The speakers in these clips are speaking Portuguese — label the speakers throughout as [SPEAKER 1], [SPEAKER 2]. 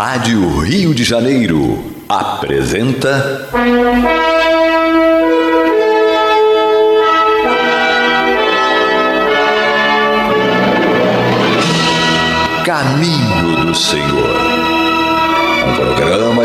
[SPEAKER 1] Rádio Rio de Janeiro apresenta. Caminho do Senhor. Um programa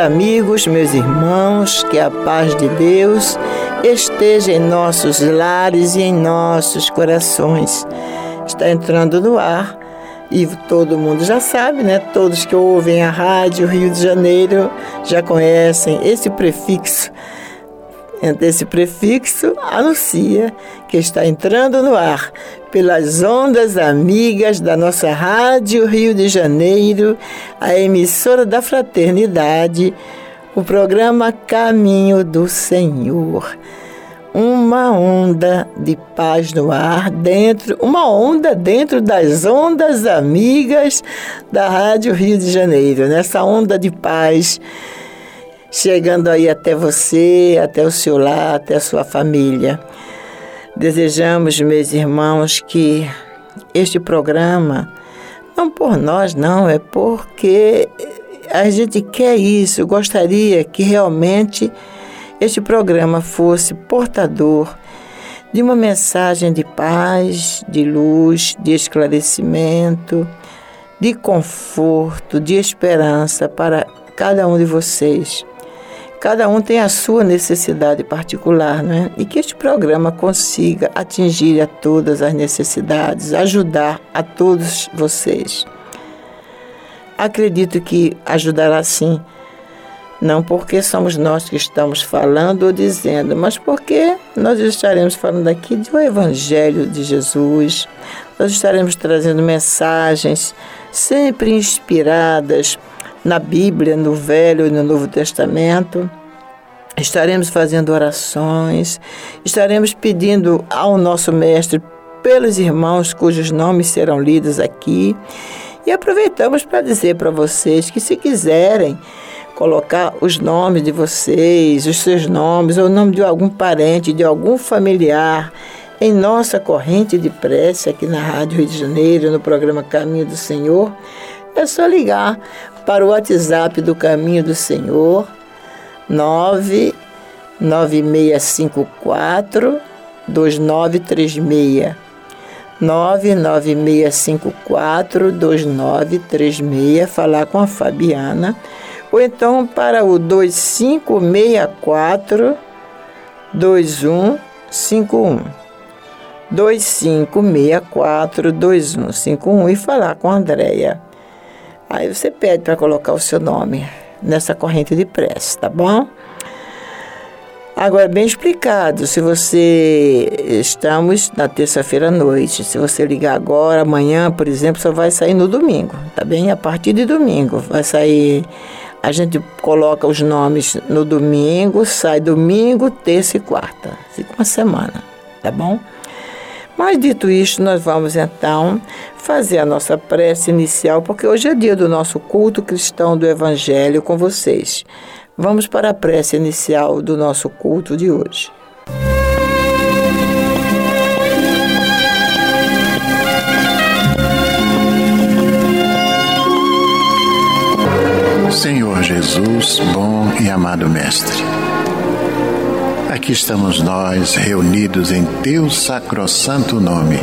[SPEAKER 2] Amigos, meus irmãos, que a paz de Deus esteja em nossos lares e em nossos corações. Está entrando no ar e todo mundo já sabe, né? Todos que ouvem a rádio Rio de Janeiro já conhecem esse prefixo. Esse prefixo anuncia que está entrando no ar pelas ondas amigas da nossa Rádio Rio de Janeiro, a emissora da Fraternidade, o programa Caminho do Senhor. Uma onda de paz no ar dentro, uma onda dentro das ondas amigas da Rádio Rio de Janeiro, nessa onda de paz chegando aí até você, até o seu lar, até a sua família. Desejamos, meus irmãos, que este programa, não por nós, não, é porque a gente quer isso, gostaria que realmente este programa fosse portador de uma mensagem de paz, de luz, de esclarecimento, de conforto, de esperança para cada um de vocês. Cada um tem a sua necessidade particular, né? E que este programa consiga atingir a todas as necessidades, ajudar a todos vocês. Acredito que ajudará sim, não porque somos nós que estamos falando ou dizendo, mas porque nós estaremos falando aqui do Evangelho de Jesus, nós estaremos trazendo mensagens sempre inspiradas na Bíblia, no Velho e no Novo Testamento. Estaremos fazendo orações, estaremos pedindo ao nosso Mestre pelos irmãos cujos nomes serão lidos aqui. E aproveitamos para dizer para vocês que, se quiserem colocar os nomes de vocês, os seus nomes, ou o nome de algum parente, de algum familiar, em nossa corrente de prece aqui na Rádio Rio de Janeiro, no programa Caminho do Senhor, é só ligar para o WhatsApp do Caminho do Senhor, 99654 2936. 99654 2936, falar com a Fabiana, ou então para o 2564 2151. 2564 2151 e falar com a Andréia. Aí você pede para colocar o seu nome nessa corrente de prece, tá bom? Agora, bem explicado, se você. Estamos na terça-feira à noite. Se você ligar agora, amanhã, por exemplo, só vai sair no domingo, tá bem? A partir de domingo. Vai sair. A gente coloca os nomes no domingo, sai domingo, terça e quarta. Fica uma semana, tá bom? Mas dito isto, nós vamos então fazer a nossa prece inicial, porque hoje é dia do nosso culto cristão do Evangelho com vocês. Vamos para a prece inicial do nosso culto de hoje.
[SPEAKER 3] Senhor Jesus, bom e amado Mestre, aqui estamos nós reunidos em Teu sacrossanto nome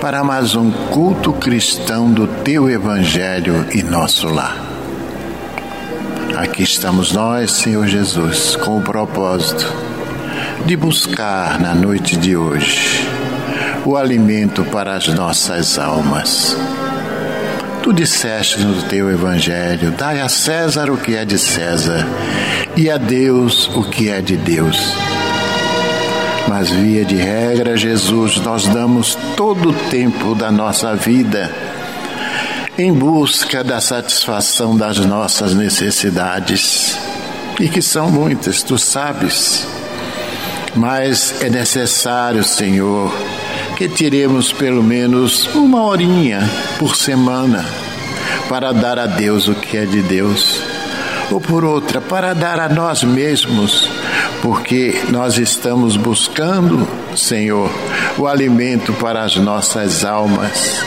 [SPEAKER 3] para mais um culto cristão do Teu Evangelho e nosso lar. Aqui estamos nós, Senhor Jesus, com o propósito de buscar na noite de hoje o alimento para as nossas almas Tu disseste no teu evangelho: dai a César o que é de César e a Deus o que é de Deus. Mas, via de regra, Jesus, nós damos todo o tempo da nossa vida em busca da satisfação das nossas necessidades, e que são muitas, tu sabes. Mas é necessário, Senhor, que tiremos pelo menos uma horinha por semana para dar a Deus o que é de Deus, ou por outra, para dar a nós mesmos, porque nós estamos buscando, Senhor, o alimento para as nossas almas,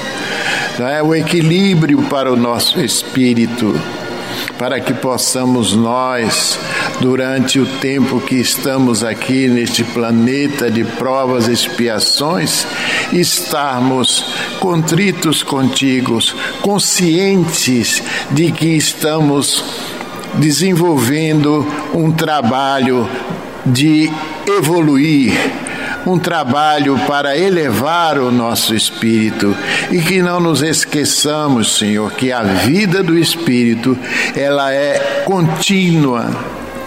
[SPEAKER 3] não é? O equilíbrio para o nosso espírito para que possamos nós, durante o tempo que estamos aqui neste planeta de provas e expiações, estarmos contritos contigo, conscientes de que estamos desenvolvendo um trabalho de evoluir um trabalho para elevar o nosso espírito. E que não nos esqueçamos, Senhor, que a vida do espírito ela é contínua,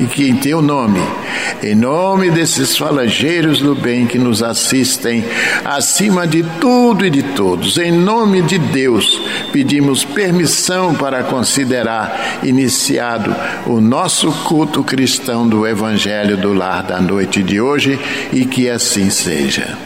[SPEAKER 3] e que em teu nome, em nome desses falangeiros do bem que nos assistem, acima de tudo e de todos, em nome de Deus, pedimos permissão para considerar iniciado o nosso culto cristão do Evangelho do Lar da noite de hoje e que assim seja.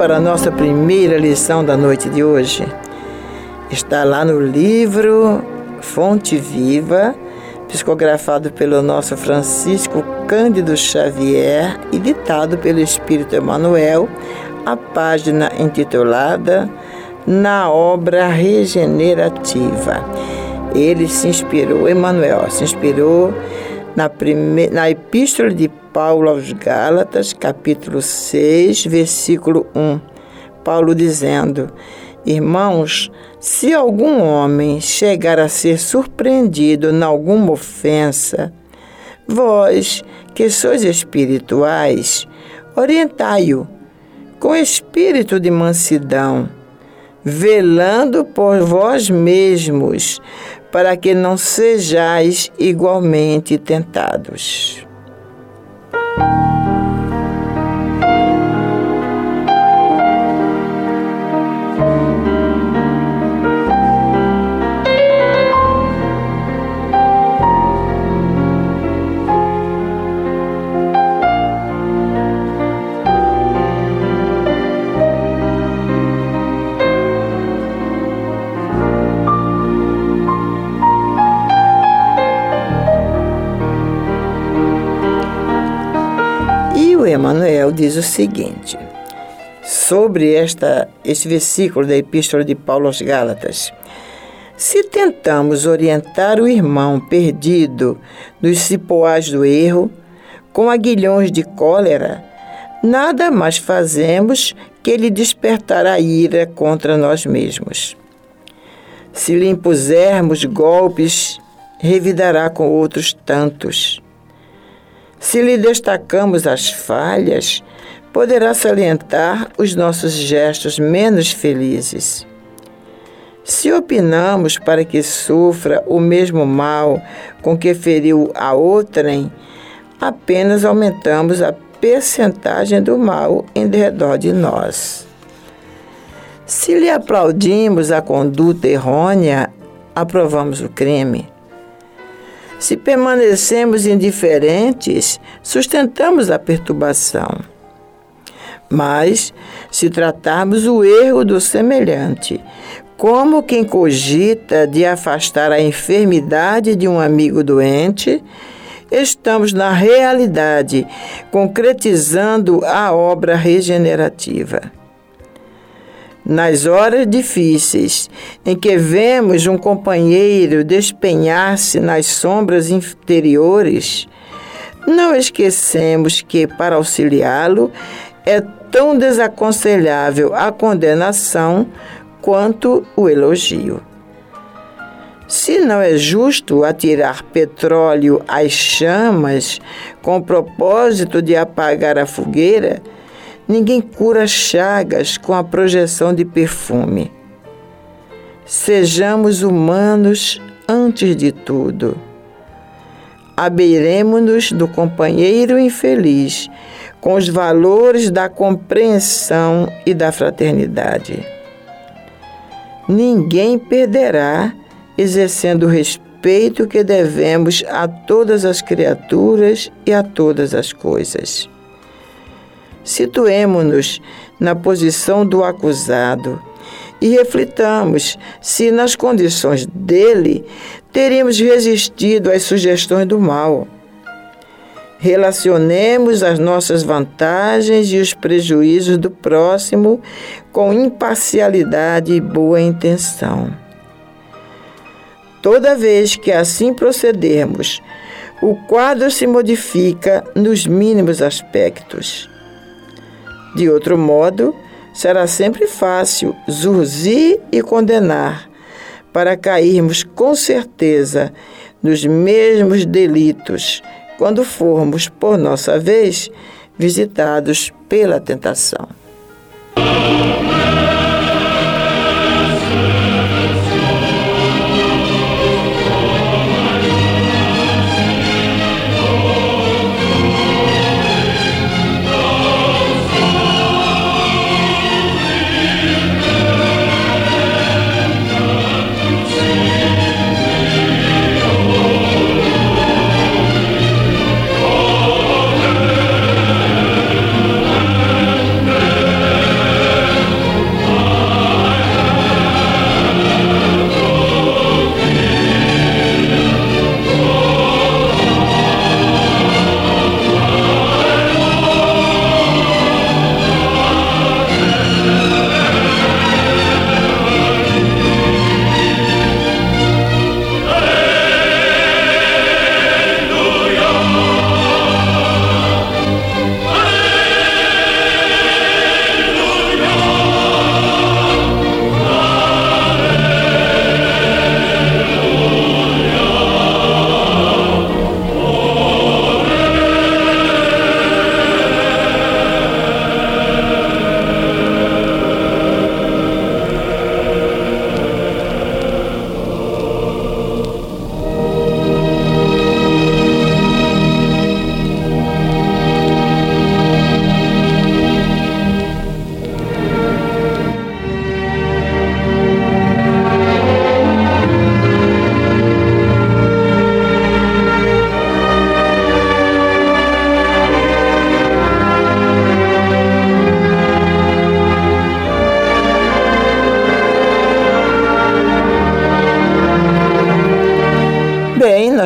[SPEAKER 2] Para a nossa primeira lição da noite de hoje. Está lá no livro Fonte Viva, psicografado pelo nosso Francisco Cândido Xavier e ditado pelo Espírito Emmanuel, a página intitulada Na Obra Regenerativa. Ele se inspirou, Emmanuel se inspirou na, prime... na Epístola de Paulo aos Gálatas, capítulo 6, versículo 1. Paulo dizendo: Irmãos, se algum homem chegar a ser surpreendido em alguma ofensa, vós, que sois espirituais, orientai-o com espírito de mansidão, velando por vós mesmos, para que não sejais igualmente tentados. Diz o seguinte, sobre esta, este versículo da Epístola de Paulo aos Gálatas. Se tentamos orientar o irmão perdido nos cipoais do erro, com aguilhões de cólera, nada mais fazemos que lhe despertar a ira contra nós mesmos. Se lhe impusermos golpes, revidará com outros tantos. Se lhe destacamos as falhas, poderá salientar os nossos gestos menos felizes. Se opinamos para que sofra o mesmo mal com que feriu a outrem, apenas aumentamos a percentagem do mal em redor de nós. Se lhe aplaudimos a conduta errônea, aprovamos o crime. Se permanecemos indiferentes, sustentamos a perturbação. Mas, se tratarmos o erro do semelhante, como quem cogita de afastar a enfermidade de um amigo doente, estamos na realidade concretizando a obra regenerativa. Nas horas difíceis em que vemos um companheiro despenhar-se nas sombras interiores, não esquecemos que, para auxiliá-lo, é tão desaconselhável a condenação quanto o elogio. Se não é justo atirar petróleo às chamas com o propósito de apagar a fogueira, ninguém cura chagas com a projeção de perfume. Sejamos humanos antes de tudo. Abeiremos-nos do companheiro infeliz com os valores da compreensão e da fraternidade. Ninguém perderá exercendo o respeito que devemos a todas as criaturas e a todas as coisas. Situemo-nos na posição do acusado e reflitamos se, nas condições dele, teríamos resistido às sugestões do mal. Relacionemos as nossas vantagens e os prejuízos do próximo com imparcialidade e boa intenção. Toda vez que assim procedermos, o quadro se modifica nos mínimos aspectos. De outro modo, será sempre fácil zurzir e condenar, para cairmos com certeza nos mesmos delitos quando formos, por nossa vez, visitados pela tentação.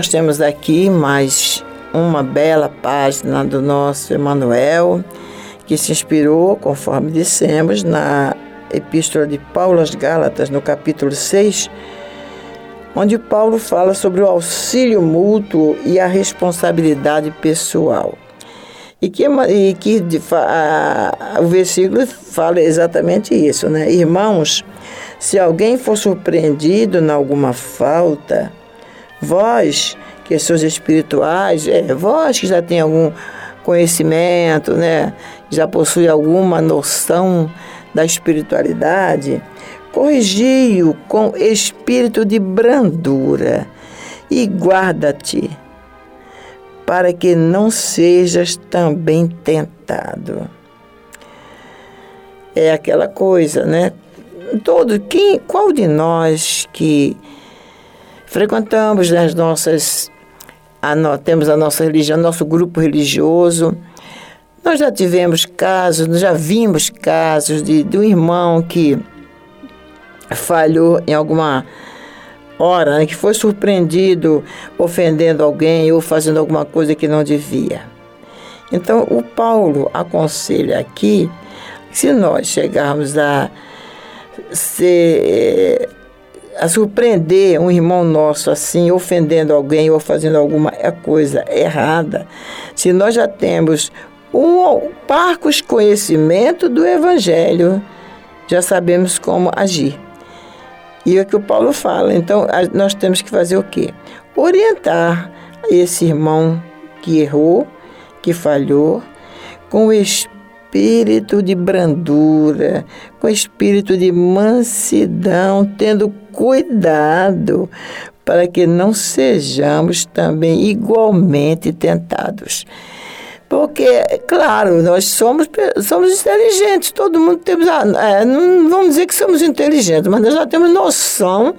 [SPEAKER 2] Nós temos aqui mais uma bela página do nosso Emanuel, que se inspirou, conforme dissemos, na Epístola de Paulo às Gálatas, no capítulo 6, onde Paulo fala sobre o auxílio mútuo e a responsabilidade pessoal. E que, e que a, o versículo fala exatamente isso, né? Irmãos, se alguém for surpreendido em alguma falta, vós, que sois espirituais, é, vós que já tem algum conhecimento, né? já possui alguma noção da espiritualidade, corrigi-o com espírito de brandura e guarda-te para que não sejas também tentado. É aquela coisa, né? Todo quem, qual de nós que frequentamos as nossas a no, temos a nossa religião, nosso grupo religioso, nós já tivemos casos, nós já vimos casos de, de um irmão que falhou em alguma hora, né, que foi surpreendido ofendendo alguém ou fazendo alguma coisa que não devia. Então, o Paulo aconselha aqui, se nós chegarmos a ser a surpreender um irmão nosso assim, ofendendo alguém ou fazendo alguma coisa errada, se nós já temos um parcos conhecimento do Evangelho, já sabemos como agir. E é o que o Paulo fala. Então, nós temos que fazer o quê? Orientar esse irmão que errou, que falhou, com o espírito de brandura, com o espírito de mansidão, tendo cuidado para que não sejamos também igualmente tentados. Porque, claro, nós somos, somos inteligentes, todo mundo temos. É, não vamos dizer que somos inteligentes, mas nós já temos noção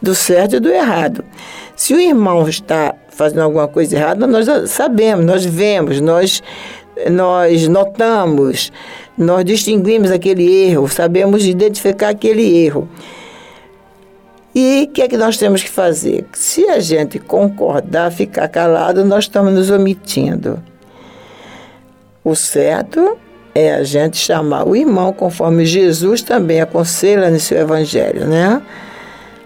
[SPEAKER 2] do certo e do errado. Se o irmão está fazendo alguma coisa errada, nós sabemos, nós vemos, nós, nós notamos, nós distinguimos aquele erro, sabemos identificar aquele erro. E o que é que nós temos que fazer? Se a gente concordar, ficar calado, nós estamos nos omitindo. O certo é a gente chamar o irmão, conforme Jesus também aconselha no seu evangelho, né?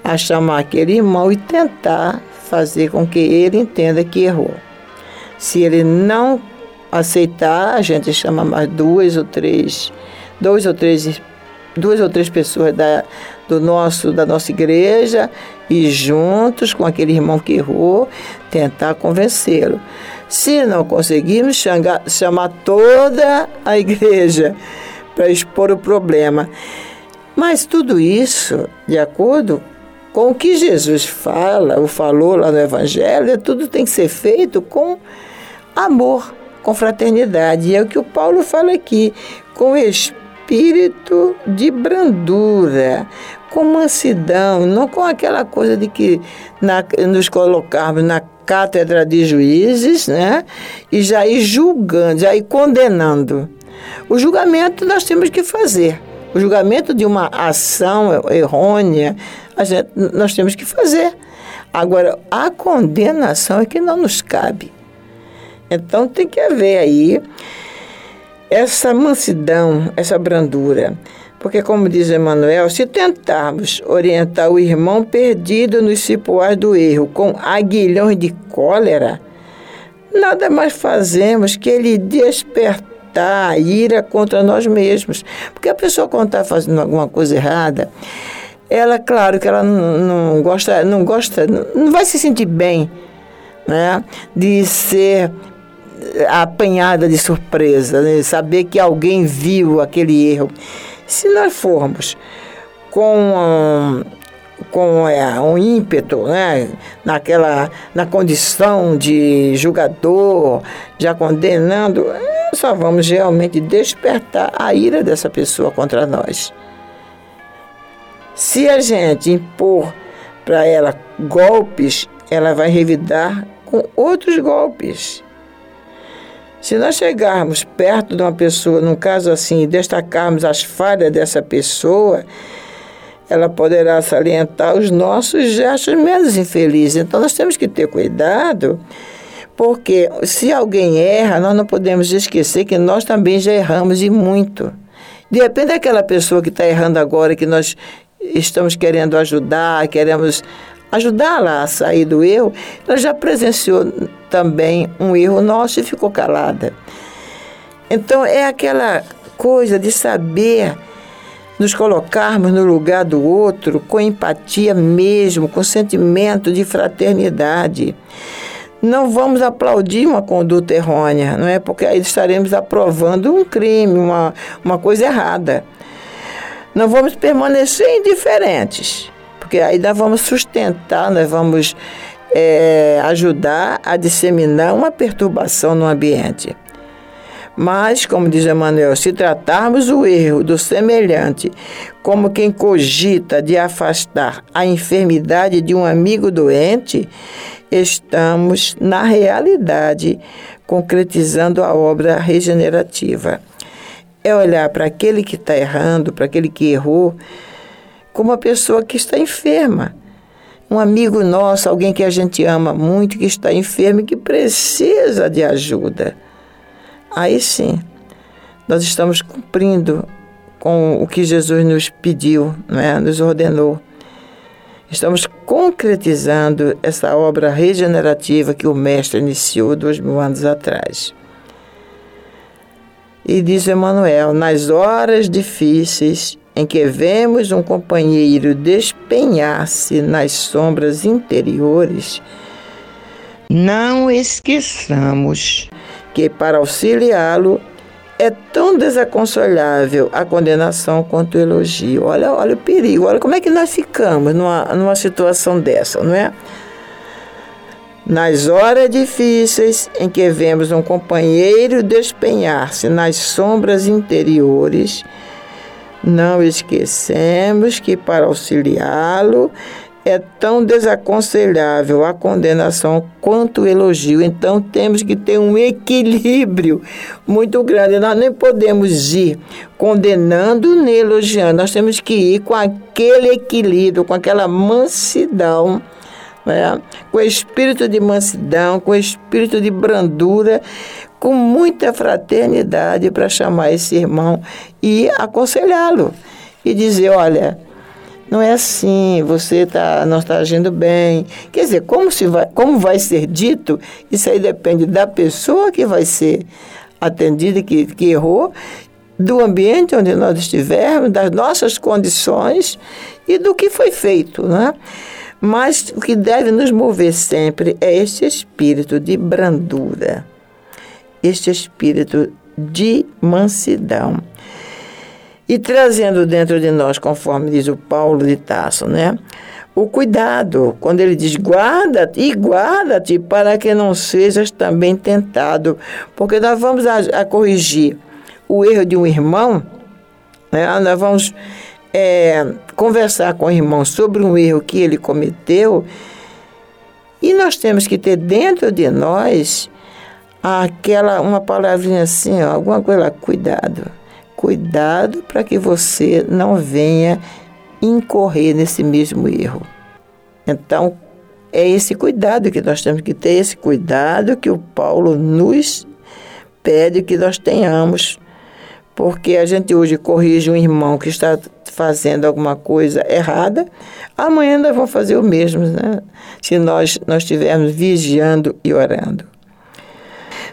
[SPEAKER 2] A chamar aquele irmão e tentar fazer com que ele entenda que errou. Se ele não aceitar, a gente chama mais duas ou três, dois ou três, duas ou três pessoas da, do nosso, da nossa igreja e juntos com aquele irmão que errou, tentar convencê-lo. Se não conseguirmos, chamar, toda a igreja para expor o problema. Mas tudo isso, de acordo com o que Jesus fala, ou falou lá no Evangelho, tudo tem que ser feito com amor, com fraternidade. E é o que o Paulo fala aqui, com espírito de brandura, com mansidão, não com aquela coisa de que na, nos colocarmos na cátedra de juízes, né? E já ir julgando, já ir condenando. O julgamento nós temos que fazer. O julgamento de uma ação errônea, gente, nós temos que fazer. Agora, a condenação é que não nos cabe. Então tem que haver aí essa mansidão, essa brandura. Porque, como diz Emmanuel, se tentarmos orientar o irmão perdido nos cipoais do erro com aguilhões de cólera, nada mais fazemos que ele despertar a ira contra nós mesmos. Porque a pessoa, quando está fazendo alguma coisa errada, ela, claro que ela não, não gosta, não gosta, não vai se sentir bem né, de ser apanhada de surpresa, né, saber que alguém viu aquele erro. Se nós formos com com é, um ímpeto, né, naquela, na condição de julgador, já condenando, é, só vamos realmente despertar a ira dessa pessoa contra nós. Se a gente impor para ela golpes, ela vai revidar com outros golpes. Se nós chegarmos perto de uma pessoa, num caso assim, e destacarmos as falhas dessa pessoa, ela poderá salientar os nossos gestos menos infelizes. Então nós temos que ter cuidado, porque se alguém erra, nós não podemos esquecer que nós também já erramos e muito. De repente, aquela pessoa que está errando agora, que nós estamos querendo ajudar, queremos ajudá-la a sair do erro, ela já presenciou também um erro nosso e ficou calada. Então é aquela coisa de saber nos colocarmos no lugar do outro com empatia mesmo, com sentimento de fraternidade. Não vamos aplaudir uma conduta errônea, não é? Porque aí estaremos aprovando um crime, uma, uma coisa errada. Não vamos permanecer indiferentes, porque aí nós vamos sustentar, nós vamos é, ajudar a disseminar uma perturbação no ambiente. Mas, como diz Emmanuel, se tratarmos o erro do semelhante como quem cogita de afastar a enfermidade de um amigo doente, estamos, na realidade, concretizando a obra regenerativa. É olhar para aquele que está errando, para aquele que errou, como uma pessoa que está enferma. Um amigo nosso, alguém que a gente ama muito, que está enfermo e que precisa de ajuda aí sim, nós estamos cumprindo com o que Jesus nos pediu, né? nos ordenou. Estamos concretizando essa obra regenerativa que o Mestre iniciou dois mil anos atrás. E diz Emmanuel: nas horas difíceis em que vemos um companheiro despenhar-se nas sombras interiores, não esqueçamos que, para auxiliá-lo, é tão desaconselhável a condenação quanto o elogio. Olha, olha o perigo, olha como é que nós ficamos numa, numa situação dessa, não é? Nas horas difíceis em que vemos um companheiro despenhar-se nas sombras interiores, não esquecemos que para auxiliá-lo é tão desaconselhável a condenação quanto o elogio. Então temos que ter um equilíbrio muito grande. Nós nem podemos ir condenando nem elogiando. Nós temos que ir com aquele equilíbrio, com aquela mansidão. Né? Com espírito de mansidão, com espírito de brandura, com muita fraternidade para chamar esse irmão e aconselhá-lo e dizer: olha, não é assim, você tá, não está agindo bem. Quer dizer, como, se vai, como vai ser dito, isso aí depende da pessoa que vai ser atendida, que, que errou, do ambiente onde nós estivermos, das nossas condições e do que foi feito. Né? Mas o que deve nos mover sempre é este espírito de brandura, este espírito de mansidão e trazendo dentro de nós, conforme diz o Paulo de Tasso, né? O cuidado, quando ele diz guarda-te e guarda-te para que não sejas também tentado, porque nós vamos a, a corrigir o erro de um irmão, né? nós vamos é, conversar com o irmão sobre um erro que ele cometeu, e nós temos que ter dentro de nós aquela uma palavrinha assim, ó, alguma coisa, cuidado Cuidado para que você não venha incorrer nesse mesmo erro. Então, é esse cuidado que nós temos que ter, esse cuidado que o Paulo nos pede que nós tenhamos, porque a gente hoje corrige um irmão que está fazendo alguma coisa errada, amanhã nós vamos fazer o mesmo, né? se nós, nós estivermos vigiando e orando.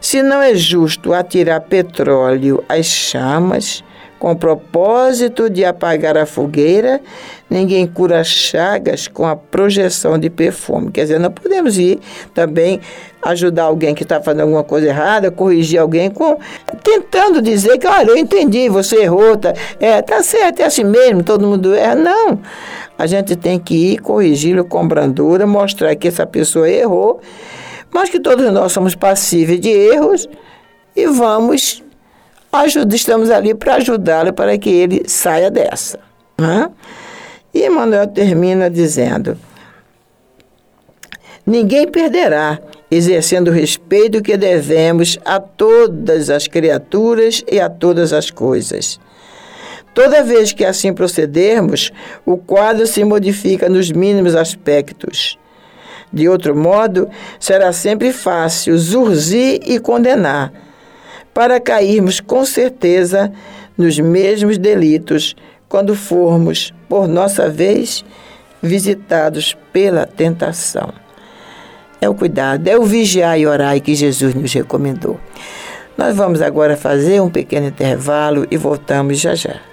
[SPEAKER 2] Se não é justo atirar petróleo às chamas, com o propósito de apagar a fogueira, ninguém cura chagas com a projeção de perfume. Quer dizer, não podemos ir também ajudar alguém que está fazendo alguma coisa errada, corrigir alguém com tentando dizer que, olha, eu entendi, você errou, tá, é, tá certo, é assim mesmo, todo mundo erra. Não. A gente tem que ir corrigi-lo com brandura, mostrar que essa pessoa errou mas que todos nós somos passíveis de erros e vamos ajuda, estamos ali para ajudá-lo para que ele saia dessa. Né? E Emmanuel termina dizendo: Ninguém perderá, exercendo o respeito que devemos a todas as criaturas e a todas as coisas. Toda vez que assim procedermos, o quadro se modifica nos mínimos aspectos. De outro modo, será sempre fácil zurzir e condenar, para cairmos com certeza nos mesmos delitos quando formos, por nossa vez, visitados pela tentação. É o cuidado, é o vigiar e orar que Jesus nos recomendou. Nós vamos agora fazer um pequeno intervalo e voltamos já já.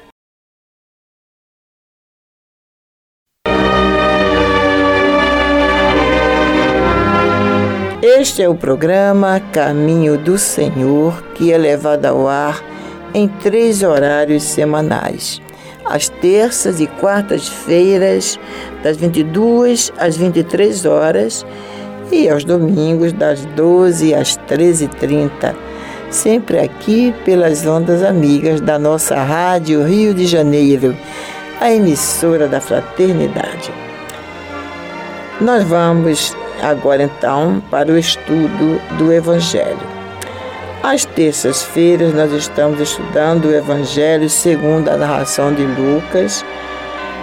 [SPEAKER 2] Este é o programa Caminho do Senhor, que é levado ao ar em três horários semanais. Às terças e quartas-feiras, das 22 às 23 horas, e aos domingos, das 12 às 13h30. Sempre aqui pelas ondas amigas da nossa Rádio Rio de Janeiro, a emissora da Fraternidade. Nós vamos agora então para o estudo do Evangelho. Às terças-feiras nós estamos estudando o Evangelho segundo a narração de Lucas.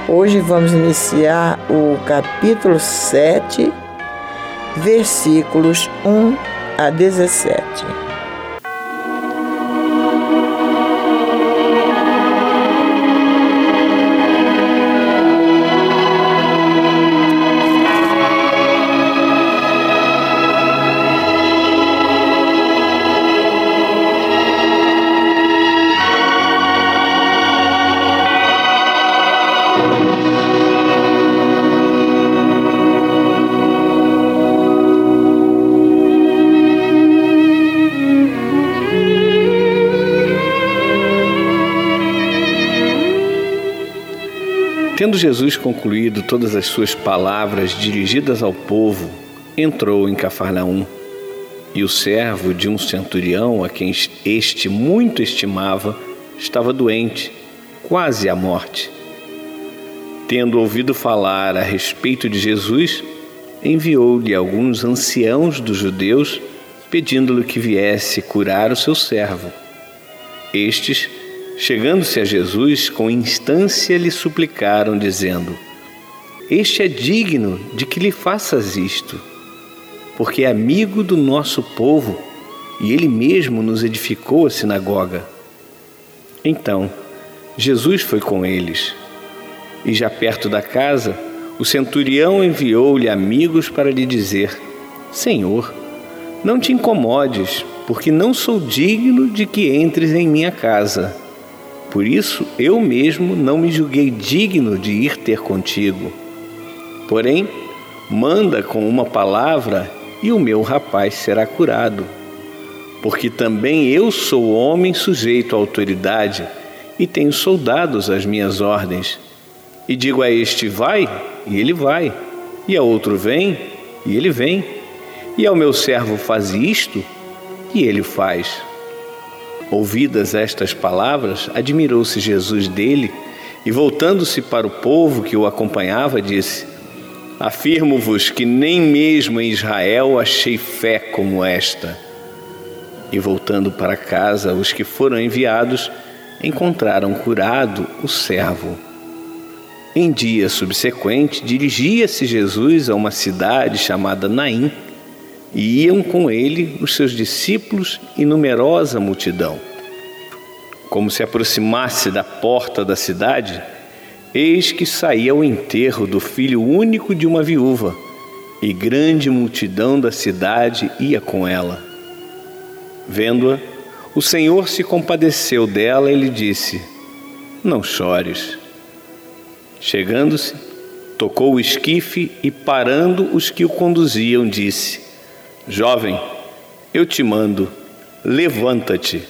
[SPEAKER 2] Hoje vamos iniciar o capítulo 7, versículos 1 a 17.
[SPEAKER 4] Tendo Jesus concluído todas as suas palavras dirigidas ao povo, entrou em Cafarnaum. E o servo de um centurião, a quem este muito estimava, estava doente, quase à morte. Tendo ouvido falar a respeito de Jesus, enviou-lhe alguns anciãos dos judeus, pedindo-lhe que viesse curar o seu servo. Estes Chegando-se a Jesus, com instância lhe suplicaram, dizendo: Este é digno de que lhe faças isto, porque é amigo do nosso povo e ele mesmo nos edificou a sinagoga. Então, Jesus foi com eles. E já perto da casa, o centurião enviou-lhe amigos para lhe dizer: Senhor, não te incomodes, porque não sou digno de que entres em minha casa. Por isso eu mesmo não me julguei digno de ir ter contigo. Porém, manda com uma palavra e o meu rapaz será curado. Porque também eu sou homem sujeito à autoridade e tenho soldados às minhas ordens. E digo a este: vai, e ele vai. E a outro: vem, e ele vem. E ao meu servo: faz isto, e ele faz. Ouvidas estas palavras, admirou-se Jesus dele e, voltando-se para o povo que o acompanhava, disse: Afirmo-vos que nem mesmo em Israel achei fé como esta. E voltando para casa, os que foram enviados encontraram curado o servo. Em dia subsequente, dirigia-se Jesus a uma cidade chamada Naim e iam com ele os seus discípulos e numerosa multidão. Como se aproximasse da porta da cidade, eis que saía o enterro do filho único de uma viúva, e grande multidão da cidade ia com ela. Vendo-a, o Senhor se compadeceu dela e lhe disse: Não chores. Chegando-se, tocou o esquife e, parando os que o conduziam, disse: Jovem, eu te mando, levanta-te.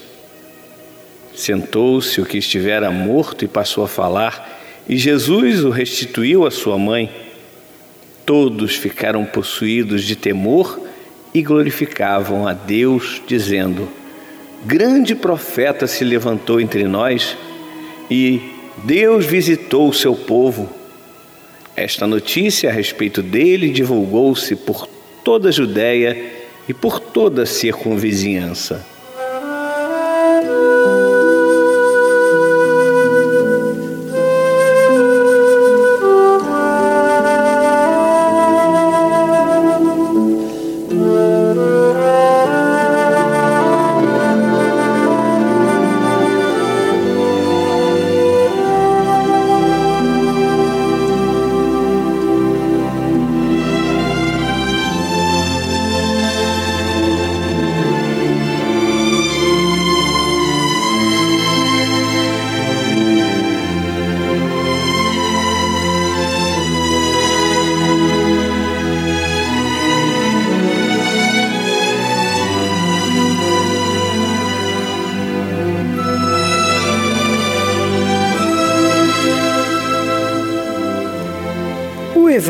[SPEAKER 4] Sentou-se o que estivera morto e passou a falar, e Jesus o restituiu à sua mãe. Todos ficaram possuídos de temor e glorificavam a Deus, dizendo: Grande profeta se levantou entre nós e Deus visitou o seu povo. Esta notícia a respeito dele divulgou-se por toda a Judéia e por toda a circunvizinhança.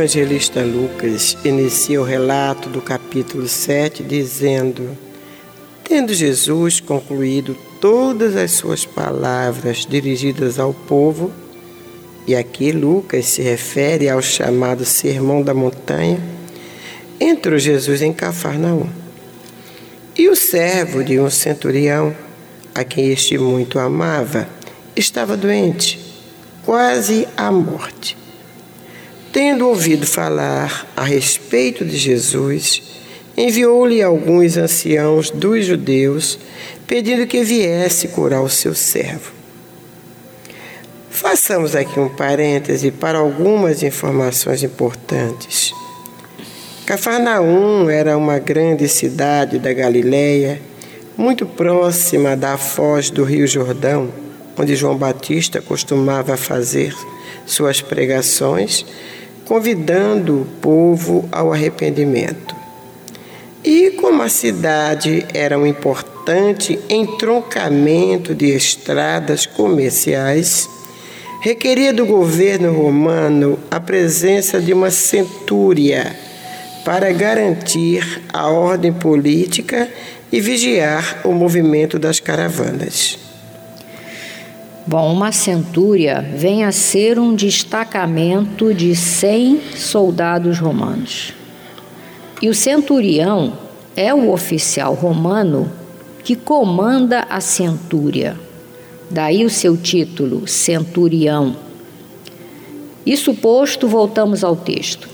[SPEAKER 5] Evangelista Lucas inicia o relato do capítulo 7 dizendo: Tendo Jesus concluído todas as suas palavras dirigidas ao povo, e aqui Lucas se refere ao chamado Sermão da Montanha, entrou Jesus em Cafarnaum. E o servo de um centurião, a quem este muito amava, estava doente, quase à morte. Tendo ouvido falar a respeito de Jesus, enviou-lhe alguns anciãos dos judeus, pedindo que viesse curar o seu servo. Façamos aqui um parêntese para algumas informações importantes. Cafarnaum era uma grande cidade da Galileia, muito próxima da foz do Rio Jordão, onde João Batista costumava fazer suas pregações convidando o povo ao arrependimento. E como a cidade era um importante entroncamento de estradas comerciais, requeria do governo romano a presença de uma centúria para garantir a ordem política e vigiar o movimento das caravanas.
[SPEAKER 6] Bom, uma centúria vem a ser um destacamento de 100 soldados romanos. E o centurião é o oficial romano que comanda a centúria. Daí o seu título, centurião. Isso posto, voltamos ao texto.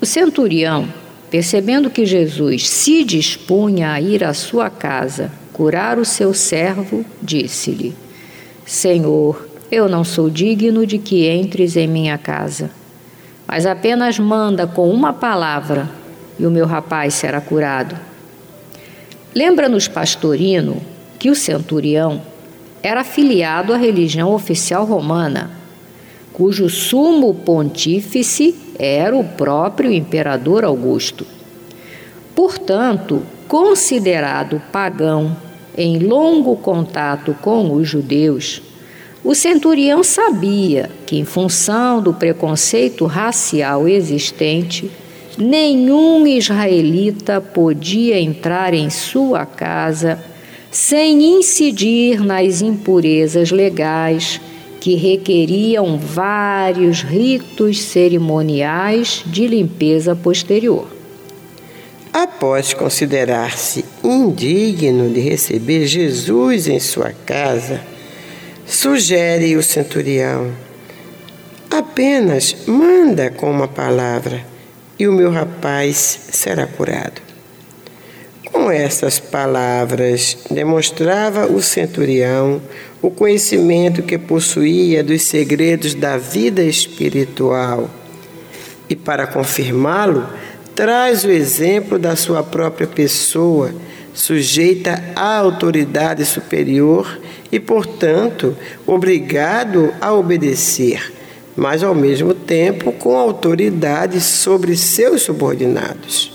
[SPEAKER 6] O centurião, percebendo que Jesus se dispunha a ir à sua casa curar o seu servo, disse-lhe: Senhor, eu não sou digno de que entres em minha casa, mas apenas manda com uma palavra e o meu rapaz será curado. Lembra-nos, Pastorino, que o centurião era afiliado à religião oficial romana, cujo sumo pontífice era o próprio imperador Augusto. Portanto, considerado pagão em longo contato com os judeus, o centurião sabia que, em função do preconceito racial existente, nenhum israelita podia entrar em sua casa sem incidir nas impurezas legais que requeriam vários ritos cerimoniais de limpeza posterior.
[SPEAKER 5] Após considerar-se indigno de receber Jesus em sua casa, sugere o centurião: apenas manda com uma palavra e o meu rapaz será curado. Com essas palavras, demonstrava o centurião o conhecimento que possuía dos segredos da vida espiritual. E para confirmá-lo, traz o exemplo da sua própria pessoa, sujeita à autoridade superior e, portanto, obrigado a obedecer, mas ao mesmo tempo com autoridade sobre seus subordinados.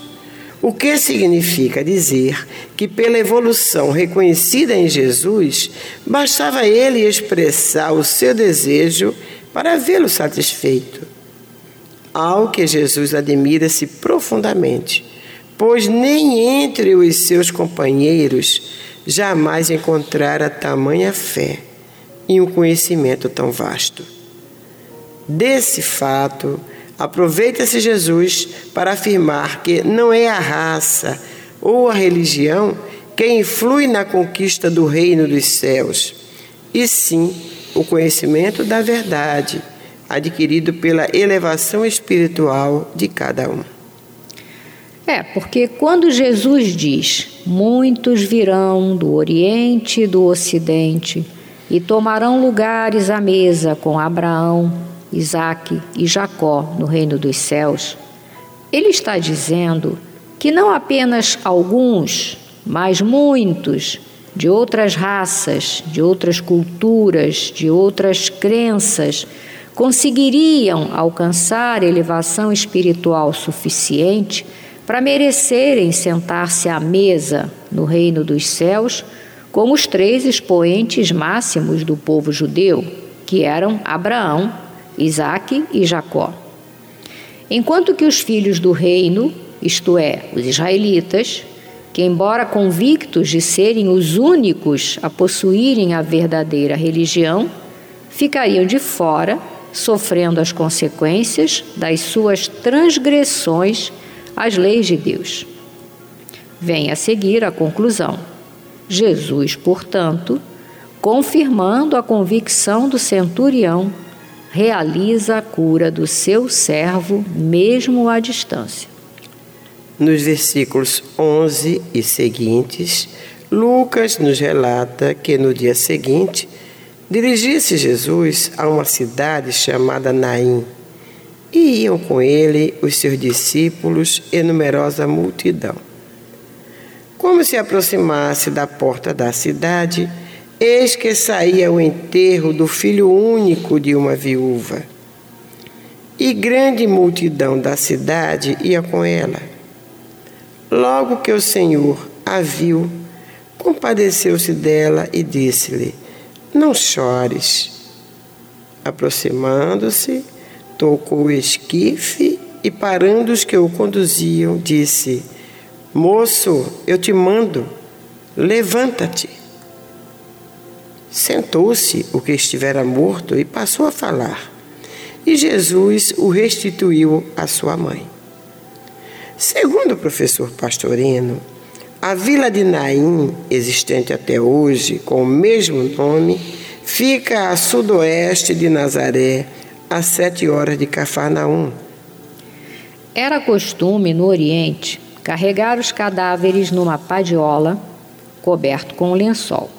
[SPEAKER 5] O que significa dizer que, pela evolução reconhecida em Jesus, bastava ele expressar o seu desejo para vê-lo satisfeito ao que Jesus admira-se profundamente, pois nem entre os seus companheiros jamais encontrara tamanha fé e um conhecimento tão vasto. Desse fato, aproveita-se Jesus para afirmar que não é a raça ou a religião que influi na conquista do reino dos céus, e sim o conhecimento da verdade adquirido pela elevação espiritual de cada um.
[SPEAKER 6] É, porque quando Jesus diz: Muitos virão do Oriente e do Ocidente e tomarão lugares à mesa com Abraão, Isaque e Jacó no reino dos céus, ele está dizendo que não apenas alguns, mas muitos de outras raças, de outras culturas, de outras crenças, conseguiriam alcançar elevação espiritual suficiente para merecerem sentar-se à mesa no reino dos céus como os três expoentes máximos do povo judeu, que eram Abraão, Isaque e Jacó. Enquanto que os filhos do reino, isto é, os israelitas, que, embora convictos de serem os únicos a possuírem a verdadeira religião, ficariam de fora, sofrendo as consequências das suas transgressões às leis de Deus. Vem a seguir a conclusão. Jesus, portanto, confirmando a convicção do centurião, realiza a cura do seu servo, mesmo à distância.
[SPEAKER 5] Nos versículos 11 e seguintes, Lucas nos relata que no dia seguinte dirigia-se Jesus a uma cidade chamada Naim e iam com ele os seus discípulos e numerosa multidão. Como se aproximasse da porta da cidade, eis que saía o enterro do filho único de uma viúva. E grande multidão da cidade ia com ela. Logo que o Senhor a viu, compadeceu-se dela e disse-lhe: Não chores. Aproximando-se, tocou o esquife e, parando os que o conduziam, disse: Moço, eu te mando, levanta-te. Sentou-se o que estivera morto e passou a falar. E Jesus o restituiu à sua mãe. Segundo o professor Pastorino, a vila de Naim, existente até hoje com o mesmo nome, fica a sudoeste de Nazaré, a sete horas de Cafarnaum.
[SPEAKER 6] Era costume no Oriente carregar os cadáveres numa padiola coberto com um lençol.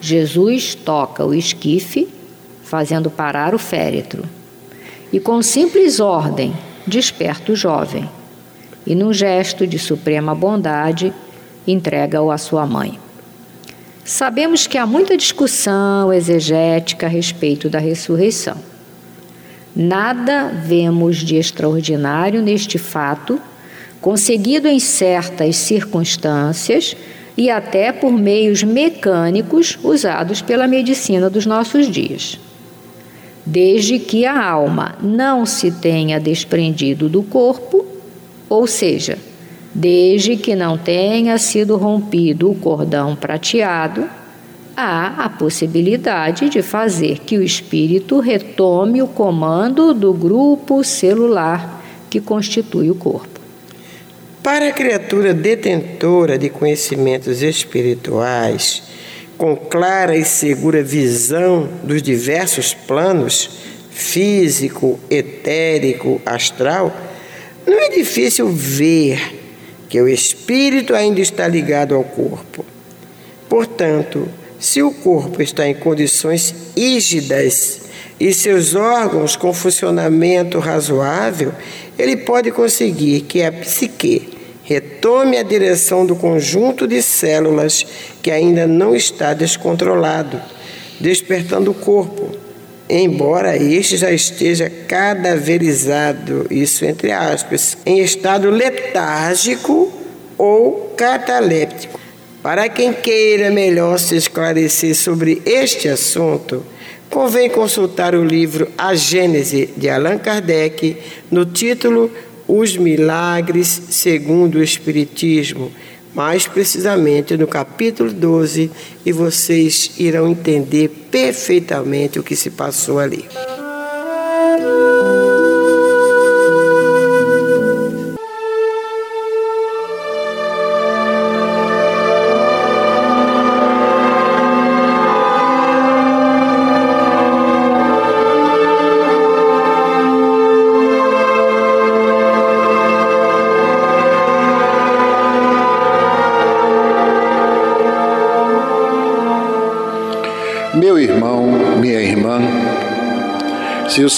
[SPEAKER 6] Jesus toca o esquife, fazendo parar o féretro, e com simples ordem desperta o jovem e, num gesto de suprema bondade, entrega-o à sua mãe. Sabemos que há muita discussão exegética a respeito da ressurreição. Nada vemos de extraordinário neste fato, conseguido em certas circunstâncias e até por meios mecânicos usados pela medicina dos nossos dias. Desde que a alma não se tenha desprendido do corpo, ou seja, desde que não tenha sido rompido o cordão prateado, há a possibilidade de fazer que o espírito retome o comando do grupo celular que constitui o corpo.
[SPEAKER 5] Para a criatura detentora de conhecimentos espirituais, com clara e segura visão dos diversos planos físico, etérico, astral, não é difícil ver que o espírito ainda está ligado ao corpo. Portanto, se o corpo está em condições rígidas e seus órgãos com funcionamento razoável, ele pode conseguir que a psique retome a direção do conjunto de células que ainda não está descontrolado, despertando o corpo embora este já esteja cadaverizado, isso entre aspas, em estado letárgico ou cataléptico. Para quem queira melhor se esclarecer sobre este assunto, convém consultar o livro A Gênese de Allan Kardec, no título Os Milagres segundo o Espiritismo mais precisamente no capítulo 12, e vocês irão entender perfeitamente o que se passou ali.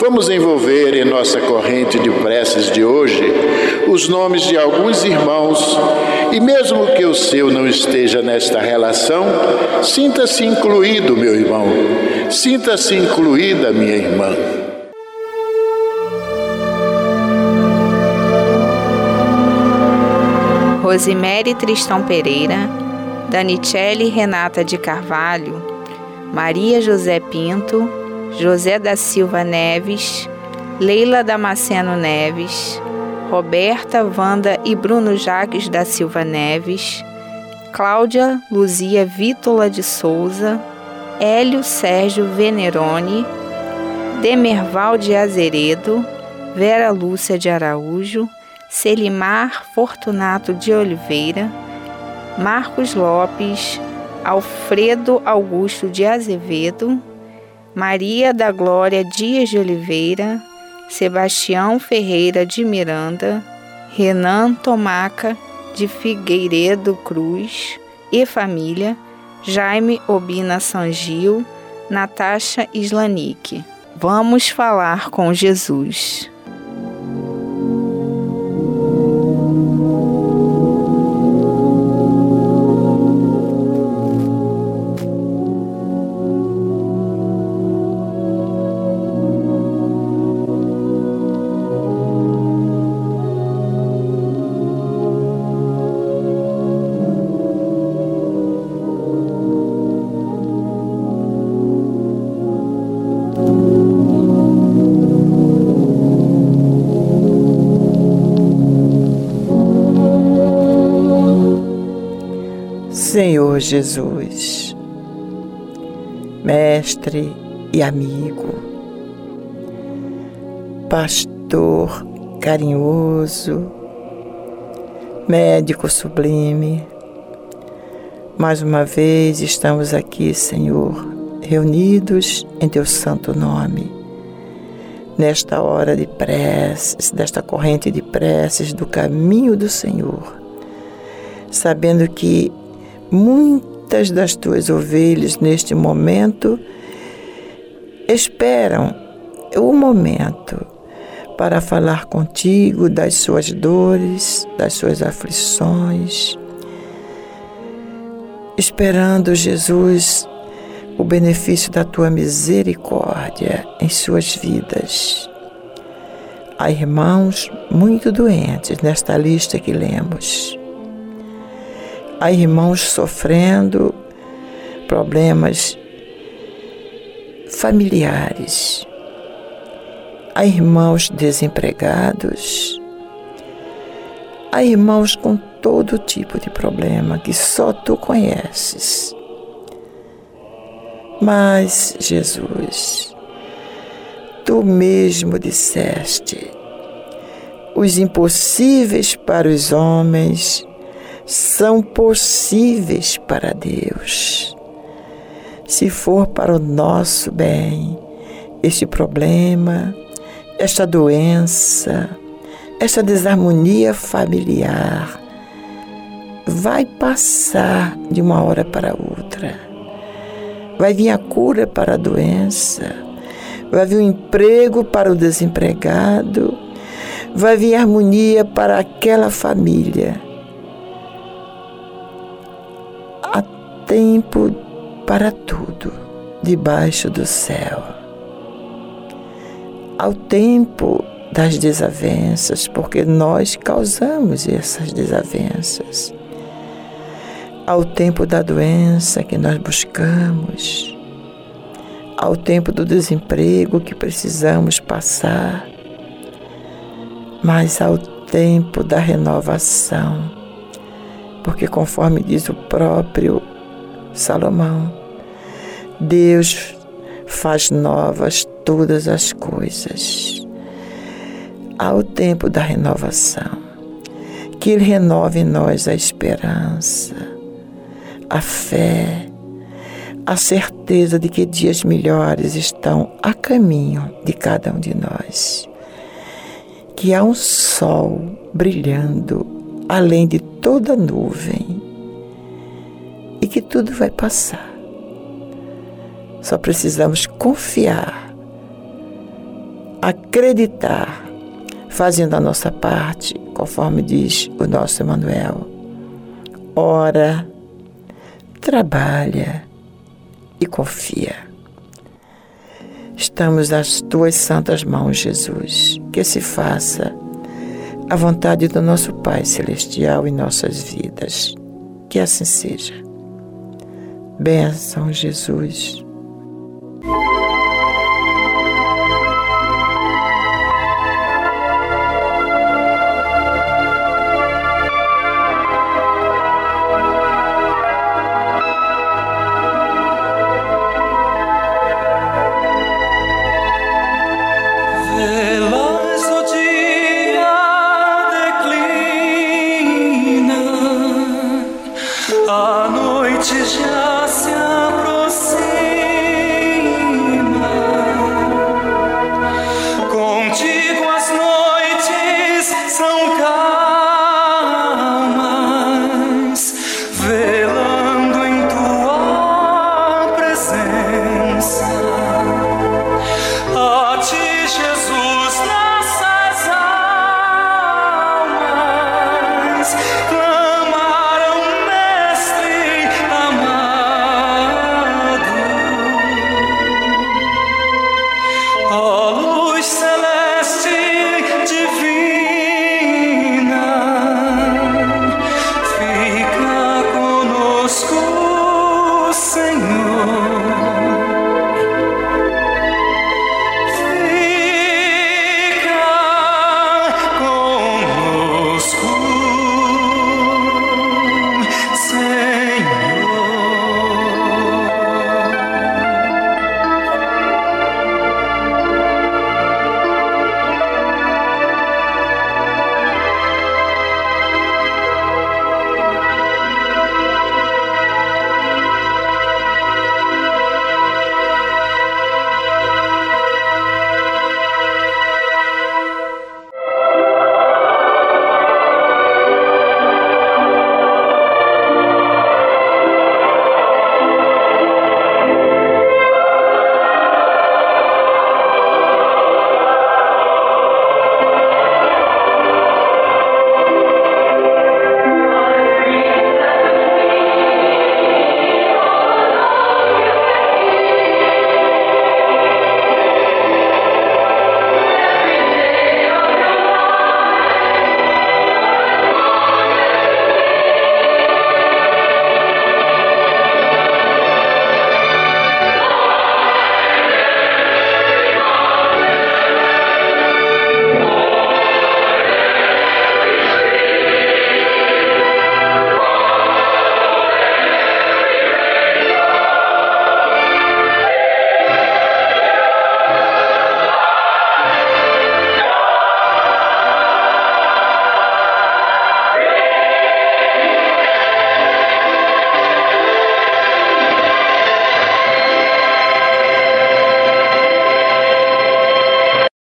[SPEAKER 3] Vamos envolver em nossa corrente de preces de hoje os nomes de alguns irmãos e, mesmo que o seu não esteja nesta relação, sinta-se incluído, meu irmão, sinta-se incluída, minha irmã.
[SPEAKER 7] Rosimere Tristão Pereira, Danicelli Renata de Carvalho, Maria José Pinto, José da Silva Neves, Leila Damasceno Neves, Roberta, Wanda e Bruno Jaques da Silva Neves, Cláudia Luzia Vítola de Souza, Hélio Sérgio Veneroni, Demerval de Azeredo, Vera Lúcia de Araújo, Selimar Fortunato de Oliveira, Marcos Lopes, Alfredo Augusto de Azevedo, Maria da Glória Dias de Oliveira, Sebastião Ferreira de Miranda, Renan Tomaca de Figueiredo Cruz e família, Jaime Obina Sangil, Natasha Islanic. Vamos falar com Jesus.
[SPEAKER 2] Jesus, Mestre e amigo, Pastor carinhoso, Médico sublime, mais uma vez estamos aqui, Senhor, reunidos em Teu santo nome, nesta hora de preces, desta corrente de preces do caminho do Senhor, sabendo que Muitas das tuas ovelhas neste momento esperam o momento para falar contigo das suas dores, das suas aflições, esperando, Jesus, o benefício da tua misericórdia em suas vidas. Há irmãos muito doentes nesta lista que lemos Há irmãos sofrendo problemas familiares. Há irmãos desempregados. Há irmãos com todo tipo de problema que só tu conheces. Mas, Jesus, tu mesmo disseste: os impossíveis para os homens são possíveis para Deus. Se for para o nosso bem, este problema, esta doença, esta desarmonia familiar vai passar de uma hora para outra. Vai vir a cura para a doença, vai vir o um emprego para o desempregado, vai vir harmonia para aquela família. Tempo para tudo debaixo do céu. Ao tempo das desavenças, porque nós causamos essas desavenças. Ao tempo da doença que nós buscamos, ao tempo do desemprego que precisamos passar, mas ao tempo da renovação, porque conforme diz o próprio Salomão, Deus faz novas todas as coisas ao tempo da renovação. Que Ele renove em nós a esperança, a fé, a certeza de que dias melhores estão a caminho de cada um de nós. Que há um sol brilhando além de toda nuvem e que tudo vai passar. Só precisamos confiar, acreditar fazendo a nossa parte, conforme diz o nosso Emanuel. Ora, trabalha e confia. Estamos nas tuas santas mãos, Jesus, que se faça a vontade do nosso Pai Celestial em nossas vidas. Que assim seja. Benção, Jesus.